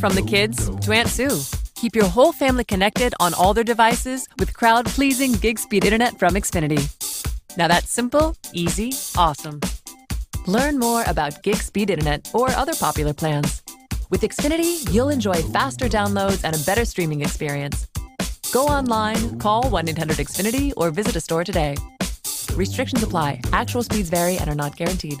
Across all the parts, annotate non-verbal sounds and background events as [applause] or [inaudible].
From the kids to Aunt Sue. Keep your whole family connected on all their devices with crowd pleasing gig speed internet from Xfinity. Now that's simple, easy, awesome. Learn more about gig speed internet or other popular plans. With Xfinity, you'll enjoy faster downloads and a better streaming experience. Go online, call 1 800 Xfinity, or visit a store today. Restrictions apply, actual speeds vary and are not guaranteed.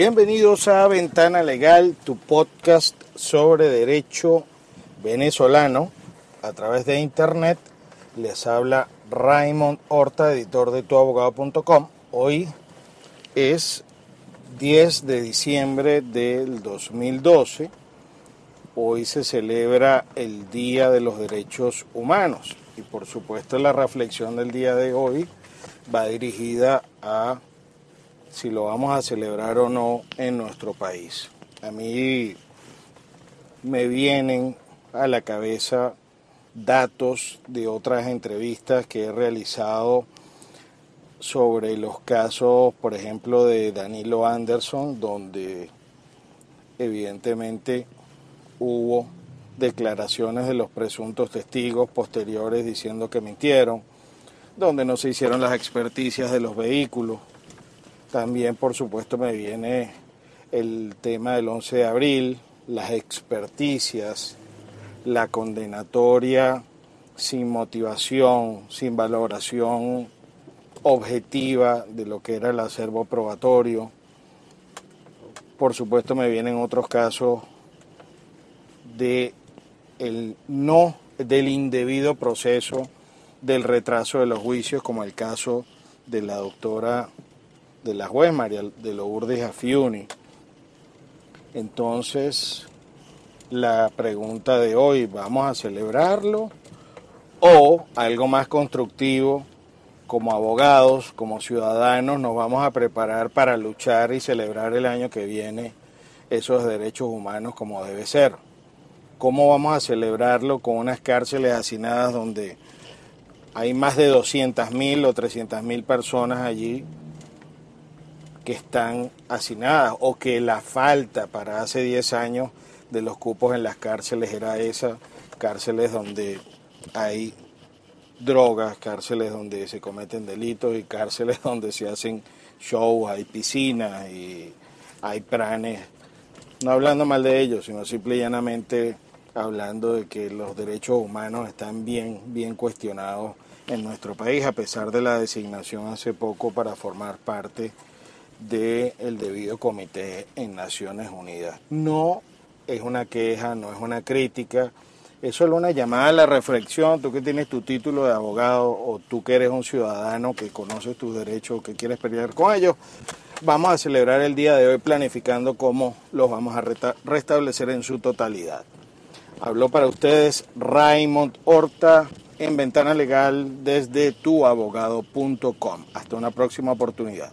Bienvenidos a Ventana Legal, tu podcast sobre derecho venezolano a través de internet. Les habla Raymond Horta, editor de tuabogado.com. Hoy es 10 de diciembre del 2012. Hoy se celebra el Día de los Derechos Humanos y por supuesto la reflexión del día de hoy va dirigida a si lo vamos a celebrar o no en nuestro país. A mí me vienen a la cabeza datos de otras entrevistas que he realizado sobre los casos, por ejemplo, de Danilo Anderson, donde evidentemente hubo declaraciones de los presuntos testigos posteriores diciendo que mintieron, donde no se hicieron las experticias de los vehículos. También, por supuesto, me viene el tema del 11 de abril, las experticias, la condenatoria sin motivación, sin valoración objetiva de lo que era el acervo probatorio. Por supuesto, me vienen otros casos de el no del indebido proceso del retraso de los juicios, como el caso de la doctora de la juez María de Lourdes Afiuni. Entonces, la pregunta de hoy, ¿vamos a celebrarlo? O algo más constructivo, como abogados, como ciudadanos, nos vamos a preparar para luchar y celebrar el año que viene esos derechos humanos como debe ser. ¿Cómo vamos a celebrarlo con unas cárceles hacinadas donde hay más de 200.000 o 300.000 personas allí que están hacinadas o que la falta para hace 10 años de los cupos en las cárceles era esa, cárceles donde hay drogas, cárceles donde se cometen delitos y cárceles [laughs] donde se hacen shows, hay piscinas y hay pranes, no hablando mal de ellos, sino simple y llanamente hablando de que los derechos humanos están bien, bien cuestionados en nuestro país, a pesar de la designación hace poco para formar parte del debido comité en Naciones Unidas. No es una queja, no es una crítica, es solo una llamada a la reflexión, tú que tienes tu título de abogado o tú que eres un ciudadano que conoces tus derechos, que quieres pelear con ellos, vamos a celebrar el día de hoy planificando cómo los vamos a resta- restablecer en su totalidad. Habló para ustedes Raymond Horta en Ventana Legal desde tuabogado.com. Hasta una próxima oportunidad.